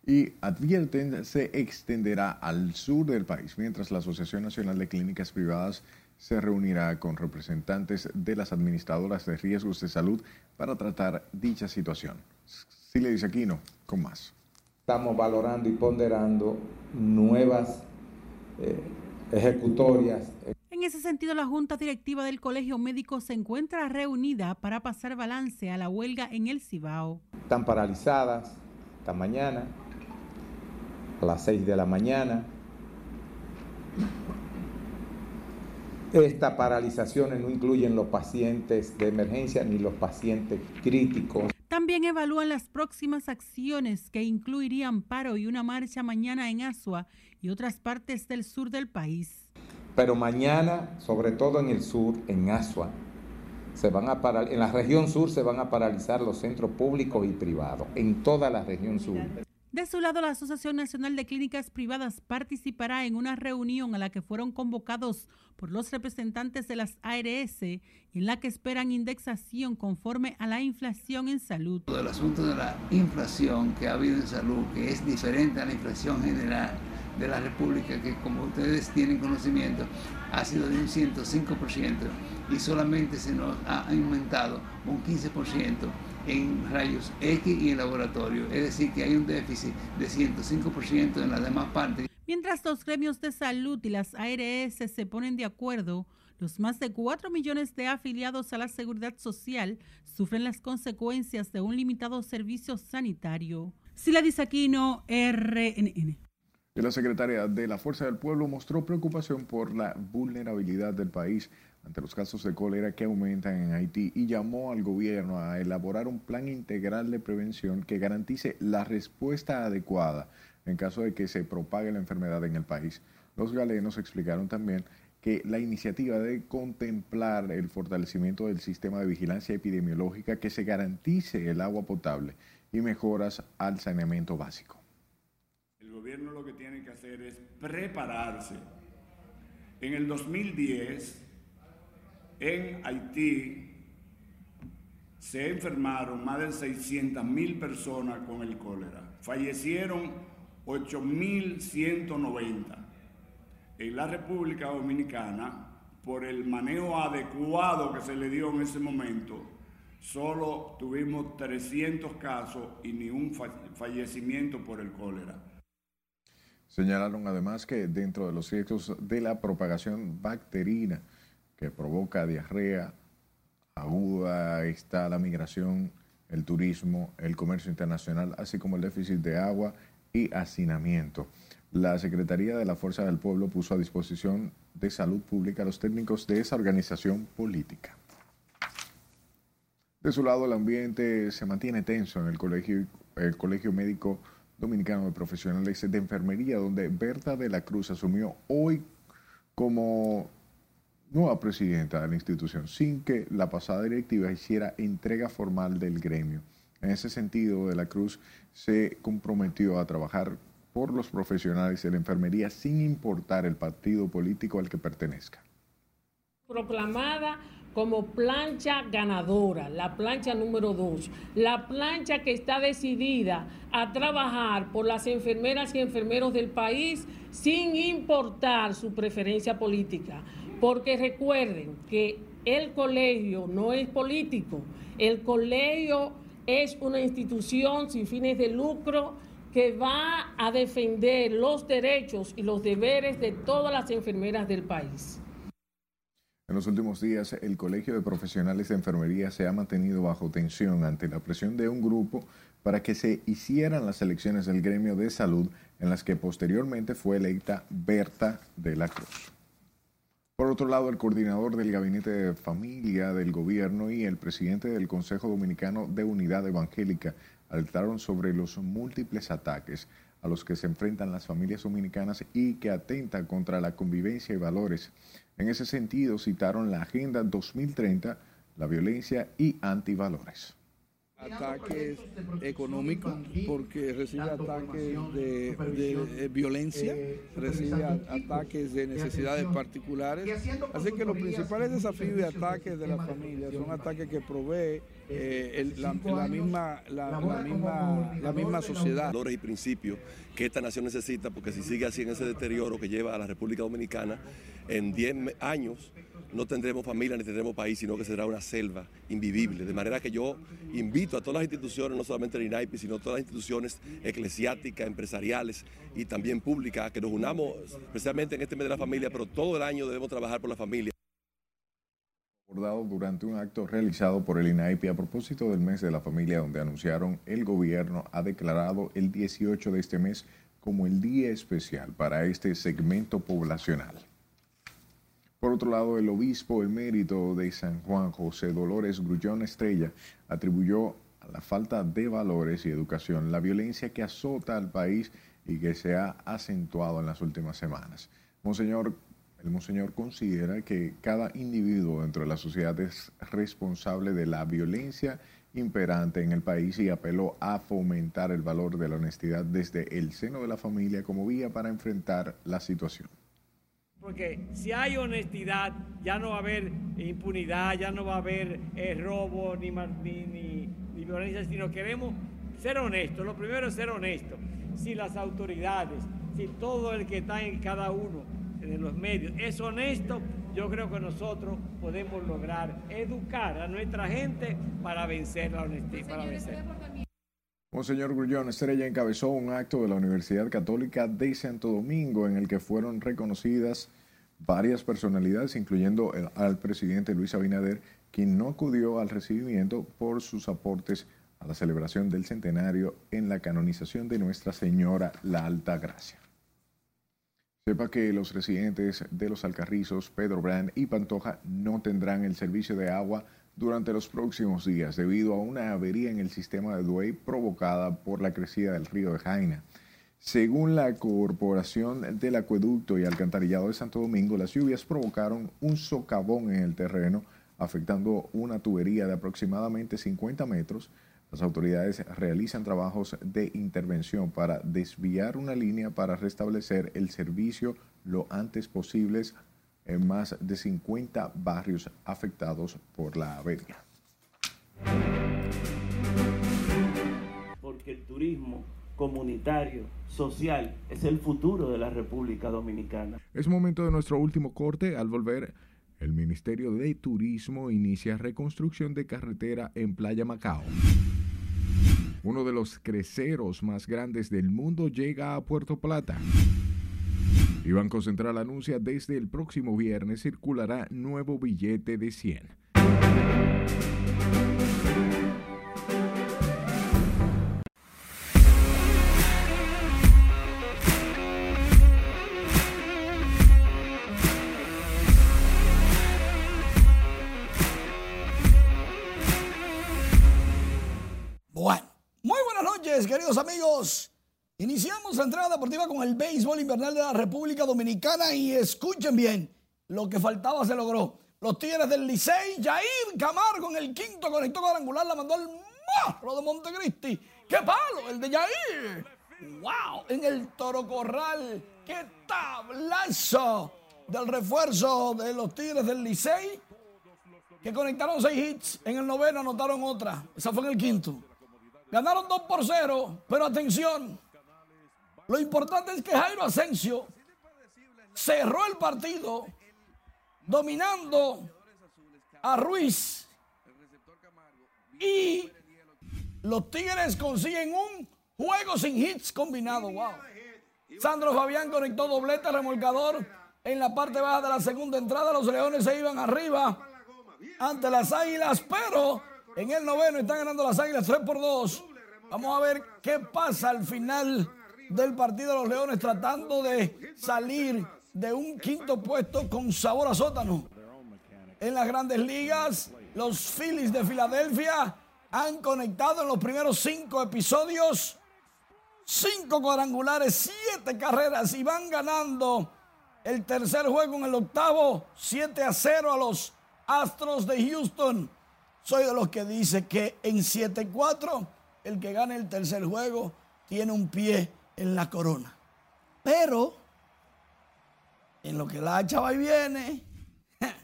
y advierten se extenderá al sur del país, mientras la Asociación Nacional de Clínicas Privadas se reunirá con representantes de las administradoras de riesgos de salud para tratar dicha situación. Sí, le dice Aquino, con más. Estamos valorando y ponderando nuevas eh, ejecutorias. En ese sentido, la Junta Directiva del Colegio Médico se encuentra reunida para pasar balance a la huelga en el Cibao. Están paralizadas esta mañana, a las 6 de la mañana. Estas paralizaciones no incluyen los pacientes de emergencia ni los pacientes críticos. También evalúan las próximas acciones que incluirían paro y una marcha mañana en Asua y otras partes del sur del país. Pero mañana, sobre todo en el sur, en Asua, se van a en la región sur se van a paralizar los centros públicos y privados, en toda la región sur. De su lado, la Asociación Nacional de Clínicas Privadas participará en una reunión a la que fueron convocados por los representantes de las ARS, en la que esperan indexación conforme a la inflación en salud. El asunto de la inflación que ha habido en salud, que es diferente a la inflación general de la República, que como ustedes tienen conocimiento, ha sido de un 105% y solamente se nos ha aumentado un 15% en rayos X y en laboratorio. Es decir, que hay un déficit de 105% en las demás partes. Mientras los gremios de salud y las ARS se ponen de acuerdo, los más de 4 millones de afiliados a la seguridad social sufren las consecuencias de un limitado servicio sanitario. Sila Aquino, RNN. La secretaria de la Fuerza del Pueblo mostró preocupación por la vulnerabilidad del país ante los casos de cólera que aumentan en Haití y llamó al gobierno a elaborar un plan integral de prevención que garantice la respuesta adecuada en caso de que se propague la enfermedad en el país. Los galenos explicaron también que la iniciativa debe contemplar el fortalecimiento del sistema de vigilancia epidemiológica que se garantice el agua potable y mejoras al saneamiento básico. El gobierno lo que tiene que hacer es prepararse. En el 2010 en Haití se enfermaron más de 600 mil personas con el cólera. Fallecieron 8.190. En la República Dominicana, por el manejo adecuado que se le dio en ese momento, solo tuvimos 300 casos y ni un fallecimiento por el cólera. Señalaron además que dentro de los riesgos de la propagación bacterina, que provoca diarrea aguda, está la migración, el turismo, el comercio internacional, así como el déficit de agua y hacinamiento. La Secretaría de la Fuerza del Pueblo puso a disposición de salud pública a los técnicos de esa organización política. De su lado, el ambiente se mantiene tenso en el colegio, el colegio Médico Dominicano de Profesionales de Enfermería, donde Berta de la Cruz asumió hoy como nueva presidenta de la institución sin que la pasada directiva hiciera entrega formal del gremio. En ese sentido, De la Cruz se comprometió a trabajar por los profesionales de la enfermería sin importar el partido político al que pertenezca. Proclamada como plancha ganadora, la plancha número dos, la plancha que está decidida a trabajar por las enfermeras y enfermeros del país sin importar su preferencia política. Porque recuerden que el colegio no es político, el colegio es una institución sin fines de lucro que va a defender los derechos y los deberes de todas las enfermeras del país. En los últimos días, el Colegio de Profesionales de Enfermería se ha mantenido bajo tensión ante la presión de un grupo para que se hicieran las elecciones del gremio de salud en las que posteriormente fue electa Berta de la Cruz. Por otro lado, el coordinador del Gabinete de Familia del Gobierno y el presidente del Consejo Dominicano de Unidad Evangélica alertaron sobre los múltiples ataques a los que se enfrentan las familias dominicanas y que atentan contra la convivencia y valores. En ese sentido, citaron la Agenda 2030, la violencia y antivalores ataques económicos porque recibe ataques de, de, violencia, recibe ataques de necesidades particulares. Así que los principales desafíos y ataques de la familia son ataques que provee eh, la, misma, la, misma, la misma sociedad. Valores y principios que esta nación necesita porque si sigue así en ese deterioro que lleva a la República Dominicana, en 10 años no tendremos familia ni tendremos país, sino que será una selva invivible. De manera que yo invito a todas las instituciones, no solamente el INAIPI, sino todas las instituciones eclesiásticas, empresariales y también públicas, que nos unamos especialmente en este mes de la familia, pero todo el año debemos trabajar por la familia. Abordado durante un acto realizado por el INAIPI a propósito del mes de la familia, donde anunciaron el gobierno ha declarado el 18 de este mes como el día especial para este segmento poblacional. Por otro lado, el obispo emérito de San Juan, José Dolores Grullón Estrella, atribuyó a la falta de valores y educación la violencia que azota al país y que se ha acentuado en las últimas semanas. Monseñor, el Monseñor considera que cada individuo dentro de la sociedad es responsable de la violencia imperante en el país y apeló a fomentar el valor de la honestidad desde el seno de la familia como vía para enfrentar la situación. Porque si hay honestidad, ya no va a haber impunidad, ya no va a haber eh, robo ni, ni, ni, ni, violencia, sino queremos ser honestos. Lo primero es ser honestos. Si las autoridades, si todo el que está en cada uno de los medios es honesto, yo creo que nosotros podemos lograr educar a nuestra gente para vencer la honestidad. Para vencer. Monseñor Grullón Estrella encabezó un acto de la Universidad Católica de Santo Domingo en el que fueron reconocidas varias personalidades, incluyendo el, al presidente Luis Abinader, quien no acudió al recibimiento por sus aportes a la celebración del centenario en la canonización de Nuestra Señora la Alta Gracia. Sepa que los residentes de los Alcarrizos, Pedro Brand y Pantoja no tendrán el servicio de agua durante los próximos días debido a una avería en el sistema de Duey provocada por la crecida del río de Jaina. Según la Corporación del Acueducto y Alcantarillado de Santo Domingo, las lluvias provocaron un socavón en el terreno, afectando una tubería de aproximadamente 50 metros. Las autoridades realizan trabajos de intervención para desviar una línea para restablecer el servicio lo antes posible en más de 50 barrios afectados por la avería. Porque el turismo comunitario, social, es el futuro de la República Dominicana. Es momento de nuestro último corte. Al volver, el Ministerio de Turismo inicia reconstrucción de carretera en Playa Macao. Uno de los creceros más grandes del mundo llega a Puerto Plata. Y Banco Central anuncia desde el próximo viernes circulará nuevo billete de 100. Queridos amigos. Iniciamos la entrada deportiva con el béisbol invernal de la República Dominicana y escuchen bien, lo que faltaba se logró. Los Tigres del Licey, Jair Camargo en el quinto conectó cuadrangular, la mandó al monstruo de Montecristi. ¡Qué palo! El de Jair. ¡Wow! En el Toro Corral, ¡qué tablazo! Del refuerzo de los Tigres del Licey, que conectaron seis hits. En el noveno anotaron otra. Esa fue en el quinto. Ganaron 2 por 0, pero atención, lo importante es que Jairo Asensio cerró el partido dominando a Ruiz y los Tigres consiguen un juego sin hits combinado. Wow. Sandro Fabián conectó doblete remolcador en la parte baja de la segunda entrada. Los Leones se iban arriba ante las Águilas, pero en el noveno están ganando las Águilas 3 por 2. Vamos a ver qué pasa al final del partido de los Leones tratando de salir de un quinto puesto con sabor a sótano. En las grandes ligas, los Phillies de Filadelfia han conectado en los primeros cinco episodios cinco cuadrangulares, siete carreras y van ganando el tercer juego en el octavo, 7 a 0 a los Astros de Houston. Soy de los que dice que en 7-4 el que gane el tercer juego tiene un pie en la corona. Pero, en lo que la hacha va y viene,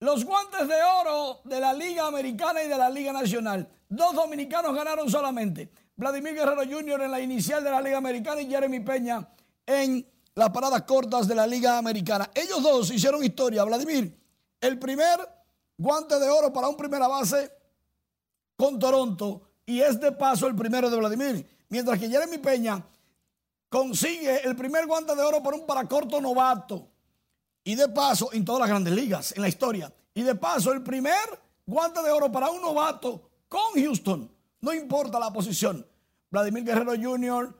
los guantes de oro de la Liga Americana y de la Liga Nacional. Dos dominicanos ganaron solamente. Vladimir Guerrero Jr. en la inicial de la Liga Americana y Jeremy Peña en las paradas cortas de la Liga Americana. Ellos dos hicieron historia. Vladimir, el primer guante de oro para un primera base con Toronto y es de paso el primero de Vladimir. Mientras que Jeremy Peña consigue el primer guante de oro por un paracorto novato. Y de paso, en todas las grandes ligas, en la historia. Y de paso, el primer guante de oro para un novato con Houston. No importa la posición. Vladimir Guerrero Jr.,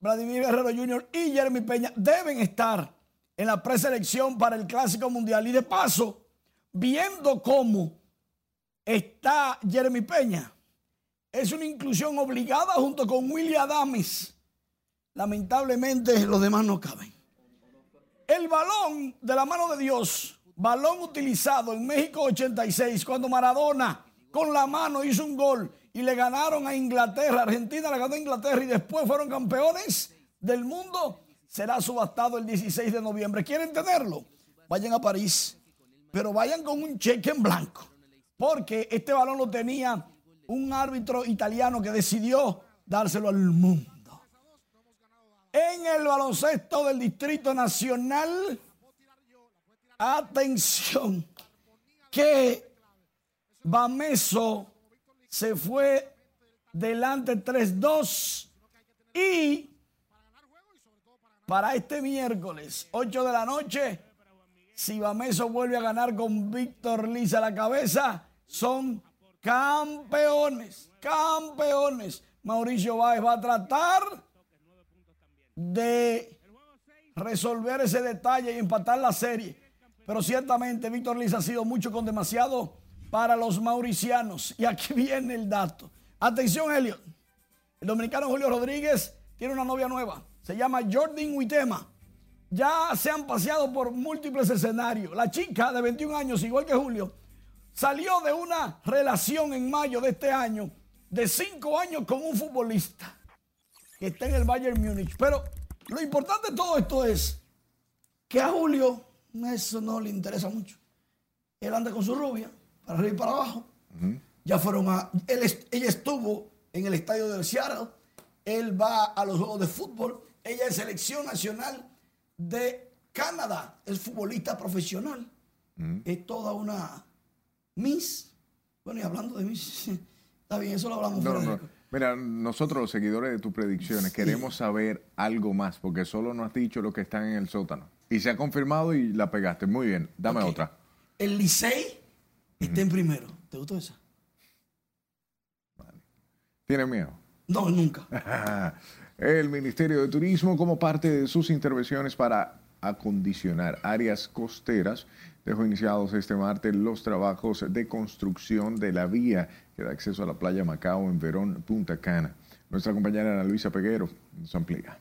Vladimir Guerrero Jr. y Jeremy Peña deben estar en la preselección para el Clásico Mundial. Y de paso, viendo cómo está Jeremy Peña, es una inclusión obligada junto con William Adames. Lamentablemente los demás no caben. El balón de la mano de Dios, balón utilizado en México 86, cuando Maradona con la mano hizo un gol y le ganaron a Inglaterra, Argentina le ganó a Inglaterra y después fueron campeones del mundo, será subastado el 16 de noviembre. ¿Quieren tenerlo? Vayan a París, pero vayan con un cheque en blanco, porque este balón lo tenía un árbitro italiano que decidió dárselo al mundo. En el baloncesto del Distrito Nacional, atención, que Bameso se fue delante 3-2 y para este miércoles, 8 de la noche, si Bameso vuelve a ganar con Víctor Liz a la cabeza, son campeones, campeones. Mauricio Báez va a tratar de resolver ese detalle y empatar la serie. Pero ciertamente Víctor Liz ha sido mucho con demasiado para los mauricianos. Y aquí viene el dato. Atención, Elliot. El dominicano Julio Rodríguez tiene una novia nueva. Se llama Jordan Huitema. Ya se han paseado por múltiples escenarios. La chica de 21 años, igual que Julio, salió de una relación en mayo de este año de 5 años con un futbolista que está en el Bayern Múnich. Pero lo importante de todo esto es que a Julio eso no le interesa mucho. Él anda con su rubia, para arriba y para abajo. Ya fueron a. Él, ella estuvo en el estadio del Seattle. Él va a los juegos de fútbol. Ella es selección nacional de Canadá. Es futbolista profesional. Es toda una Miss. Bueno, y hablando de Miss, está bien, eso lo hablamos. No, no. Mira, nosotros los seguidores de tus predicciones queremos saber algo más, porque solo nos has dicho lo que están en el sótano. Y se ha confirmado y la pegaste. Muy bien, dame otra. El Licey está en primero. ¿Te gustó esa? ¿Tiene miedo? No, nunca. El Ministerio de Turismo, como parte de sus intervenciones para acondicionar áreas costeras, dejó iniciados este martes los trabajos de construcción de la vía que da acceso a la playa Macao en Verón, Punta Cana. Nuestra compañera Ana Luisa Peguero nos amplía.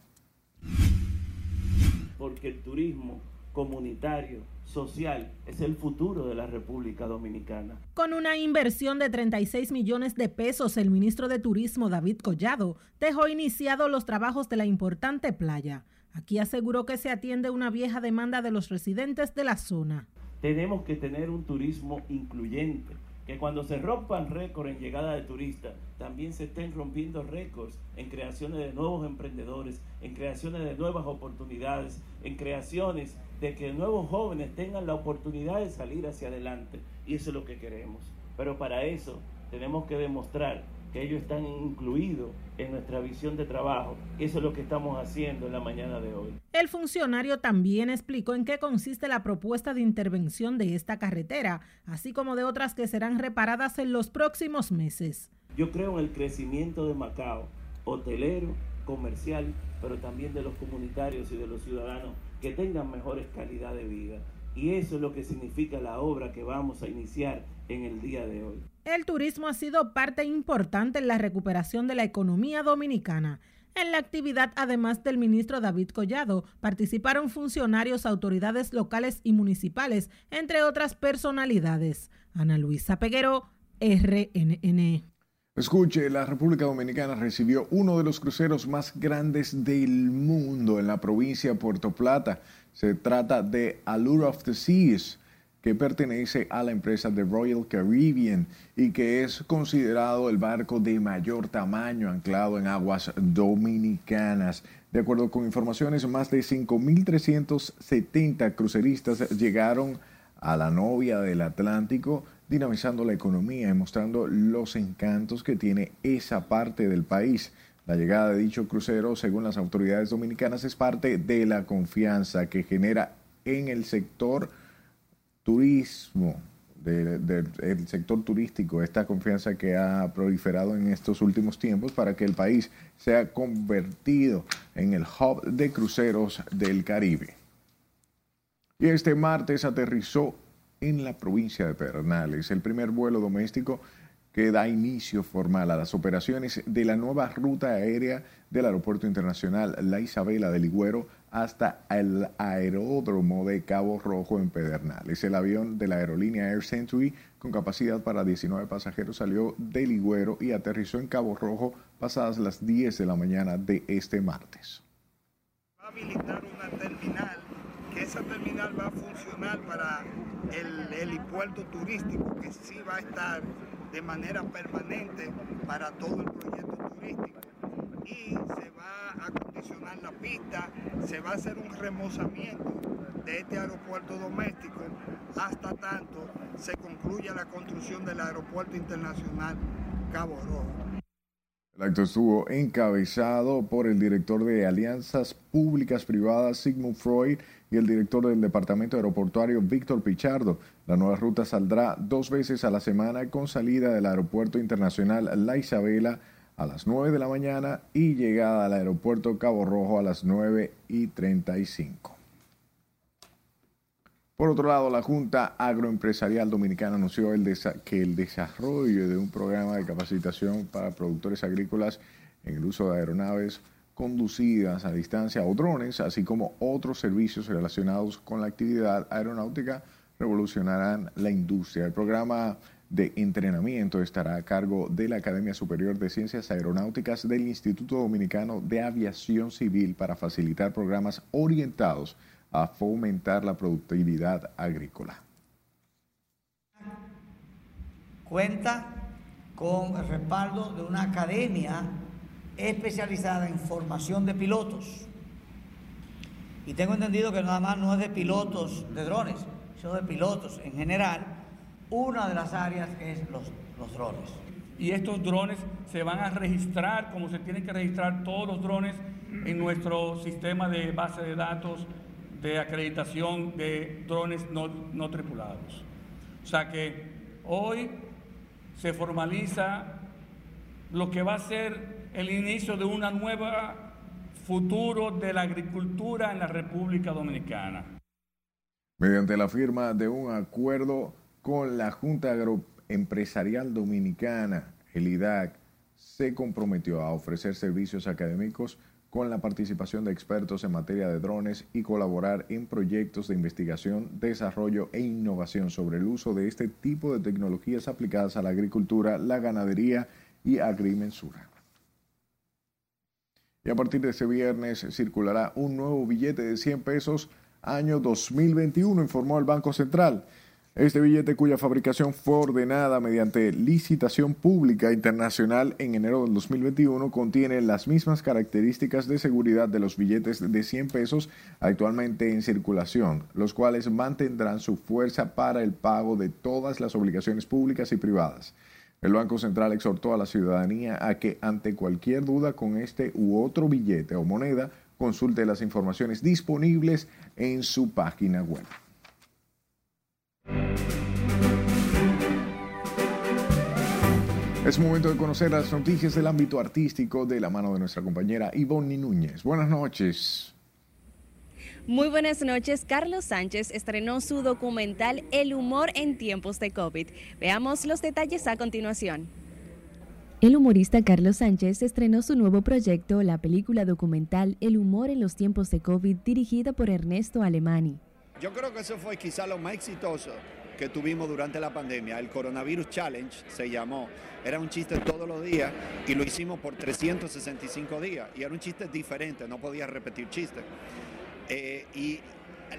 porque el turismo comunitario, social, es el futuro de la República Dominicana. Con una inversión de 36 millones de pesos, el ministro de Turismo David Collado dejó iniciados los trabajos de la importante playa. Aquí aseguró que se atiende una vieja demanda de los residentes de la zona. Tenemos que tener un turismo incluyente, que cuando se rompan récords en llegada de turistas, también se estén rompiendo récords en creaciones de nuevos emprendedores, en creaciones de nuevas oportunidades, en creaciones de que nuevos jóvenes tengan la oportunidad de salir hacia adelante. Y eso es lo que queremos. Pero para eso tenemos que demostrar que ellos están incluidos en nuestra visión de trabajo. Eso es lo que estamos haciendo en la mañana de hoy. El funcionario también explicó en qué consiste la propuesta de intervención de esta carretera, así como de otras que serán reparadas en los próximos meses. Yo creo en el crecimiento de Macao, hotelero, comercial, pero también de los comunitarios y de los ciudadanos que tengan mejores calidad de vida. Y eso es lo que significa la obra que vamos a iniciar en el día de hoy. El turismo ha sido parte importante en la recuperación de la economía dominicana. En la actividad, además del ministro David Collado, participaron funcionarios, autoridades locales y municipales, entre otras personalidades. Ana Luisa Peguero, RNN. Escuche, la República Dominicana recibió uno de los cruceros más grandes del mundo en la provincia de Puerto Plata. Se trata de Allure of the Seas, que pertenece a la empresa de Royal Caribbean y que es considerado el barco de mayor tamaño anclado en aguas dominicanas. De acuerdo con informaciones, más de 5.370 cruceristas llegaron a la novia del Atlántico, dinamizando la economía y mostrando los encantos que tiene esa parte del país. La llegada de dicho crucero, según las autoridades dominicanas, es parte de la confianza que genera en el sector turismo, del sector turístico, esta confianza que ha proliferado en estos últimos tiempos para que el país sea convertido en el hub de cruceros del Caribe. Y este martes aterrizó en la provincia de Pedernales el primer vuelo doméstico que da inicio formal a las operaciones de la nueva ruta aérea del Aeropuerto Internacional La Isabela de Ligüero hasta el aeródromo de Cabo Rojo en Pedernales. El avión de la aerolínea Air Century con capacidad para 19 pasajeros salió de Ligüero y aterrizó en Cabo Rojo pasadas las 10 de la mañana de este martes. Va a habilitar una esa terminal va a funcionar para el helipuerto turístico, que sí va a estar de manera permanente para todo el proyecto turístico. Y se va a acondicionar la pista, se va a hacer un remozamiento de este aeropuerto doméstico hasta tanto se concluya la construcción del aeropuerto internacional Cabo Rojo. El acto estuvo encabezado por el director de Alianzas Públicas Privadas, Sigmund Freud, y el director del Departamento Aeroportuario, Víctor Pichardo. La nueva ruta saldrá dos veces a la semana con salida del Aeropuerto Internacional La Isabela a las 9 de la mañana y llegada al Aeropuerto Cabo Rojo a las 9 y 35. Por otro lado, la Junta Agroempresarial Dominicana anunció que el desarrollo de un programa de capacitación para productores agrícolas en el uso de aeronaves conducidas a distancia o drones, así como otros servicios relacionados con la actividad aeronáutica, revolucionarán la industria. El programa de entrenamiento estará a cargo de la Academia Superior de Ciencias Aeronáuticas del Instituto Dominicano de Aviación Civil para facilitar programas orientados fomentar la productividad agrícola. Cuenta con el respaldo de una academia especializada en formación de pilotos. Y tengo entendido que nada más no es de pilotos de drones, sino de pilotos en general. Una de las áreas es los, los drones. Y estos drones se van a registrar como se tienen que registrar todos los drones en nuestro sistema de base de datos de acreditación de drones no, no tripulados. O sea que hoy se formaliza lo que va a ser el inicio de una nueva futuro de la agricultura en la República Dominicana. Mediante la firma de un acuerdo con la Junta Agroempresarial Dominicana, el IDAC se comprometió a ofrecer servicios académicos con la participación de expertos en materia de drones y colaborar en proyectos de investigación, desarrollo e innovación sobre el uso de este tipo de tecnologías aplicadas a la agricultura, la ganadería y agrimensura. Y a partir de este viernes circulará un nuevo billete de 100 pesos año 2021, informó el Banco Central. Este billete cuya fabricación fue ordenada mediante licitación pública internacional en enero del 2021 contiene las mismas características de seguridad de los billetes de 100 pesos actualmente en circulación, los cuales mantendrán su fuerza para el pago de todas las obligaciones públicas y privadas. El Banco Central exhortó a la ciudadanía a que ante cualquier duda con este u otro billete o moneda consulte las informaciones disponibles en su página web. Es momento de conocer las noticias del ámbito artístico de la mano de nuestra compañera Ivonne Núñez. Buenas noches. Muy buenas noches. Carlos Sánchez estrenó su documental El humor en tiempos de COVID. Veamos los detalles a continuación. El humorista Carlos Sánchez estrenó su nuevo proyecto, la película documental El humor en los tiempos de COVID, dirigida por Ernesto Alemani. Yo creo que eso fue quizá lo más exitoso que tuvimos durante la pandemia. El Coronavirus Challenge se llamó. Era un chiste todos los días y lo hicimos por 365 días. Y era un chiste diferente, no podía repetir chistes. Eh, y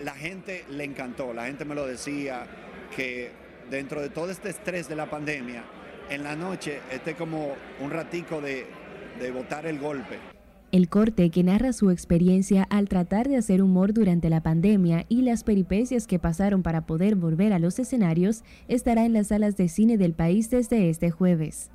la gente le encantó, la gente me lo decía, que dentro de todo este estrés de la pandemia, en la noche, este como un ratico de, de botar el golpe. El corte que narra su experiencia al tratar de hacer humor durante la pandemia y las peripecias que pasaron para poder volver a los escenarios estará en las salas de cine del país desde este jueves.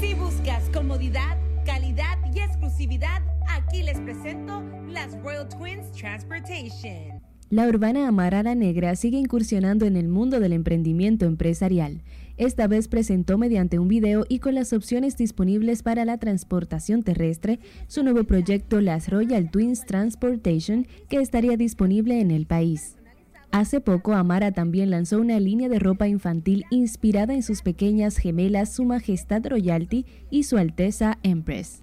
Si buscas comodidad, calidad y exclusividad, aquí les presento las Royal Twins Transportation. La urbana Amara la Negra sigue incursionando en el mundo del emprendimiento empresarial. Esta vez presentó mediante un video y con las opciones disponibles para la transportación terrestre su nuevo proyecto Las Royal Twins Transportation que estaría disponible en el país. Hace poco Amara también lanzó una línea de ropa infantil inspirada en sus pequeñas gemelas Su Majestad Royalty y Su Alteza Empress.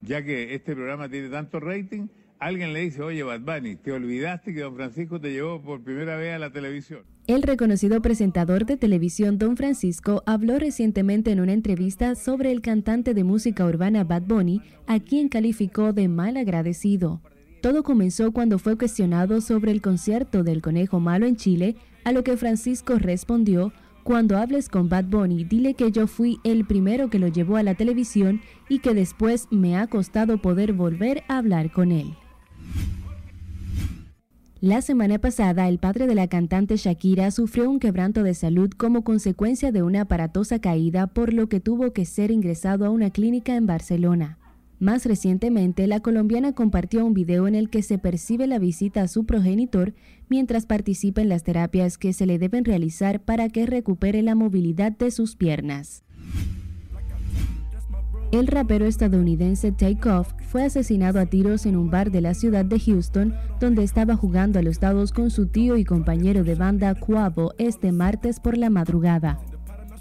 Ya que este programa tiene tanto rating, alguien le dice, oye Bad Bunny, te olvidaste que don Francisco te llevó por primera vez a la televisión. El reconocido presentador de televisión Don Francisco habló recientemente en una entrevista sobre el cantante de música urbana Bad Bunny, a quien calificó de mal agradecido. Todo comenzó cuando fue cuestionado sobre el concierto del Conejo Malo en Chile, a lo que Francisco respondió, cuando hables con Bad Bunny, dile que yo fui el primero que lo llevó a la televisión y que después me ha costado poder volver a hablar con él. La semana pasada, el padre de la cantante Shakira sufrió un quebranto de salud como consecuencia de una aparatosa caída, por lo que tuvo que ser ingresado a una clínica en Barcelona. Más recientemente, la colombiana compartió un video en el que se percibe la visita a su progenitor mientras participa en las terapias que se le deben realizar para que recupere la movilidad de sus piernas. El rapero estadounidense Takeoff fue asesinado a tiros en un bar de la ciudad de Houston, donde estaba jugando a los dados con su tío y compañero de banda Quavo este martes por la madrugada.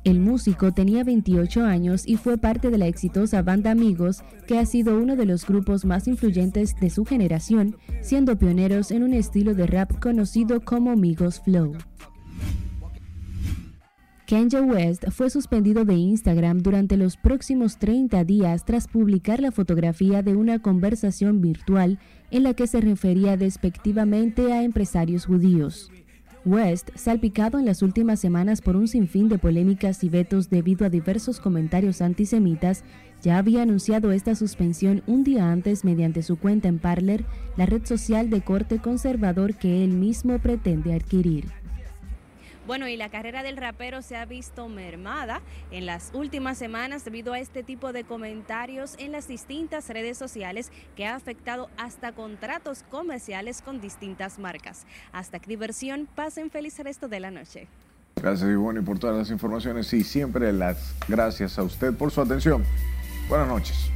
El músico tenía 28 años y fue parte de la exitosa banda Amigos, que ha sido uno de los grupos más influyentes de su generación, siendo pioneros en un estilo de rap conocido como Amigos Flow. Kanye West fue suspendido de Instagram durante los próximos 30 días tras publicar la fotografía de una conversación virtual en la que se refería despectivamente a empresarios judíos. West, salpicado en las últimas semanas por un sinfín de polémicas y vetos debido a diversos comentarios antisemitas, ya había anunciado esta suspensión un día antes mediante su cuenta en Parler, la red social de corte conservador que él mismo pretende adquirir. Bueno, y la carrera del rapero se ha visto mermada en las últimas semanas debido a este tipo de comentarios en las distintas redes sociales que ha afectado hasta contratos comerciales con distintas marcas. Hasta aquí diversión, pasen feliz resto de la noche. Gracias Ivonne por todas las informaciones y siempre las gracias a usted por su atención. Buenas noches.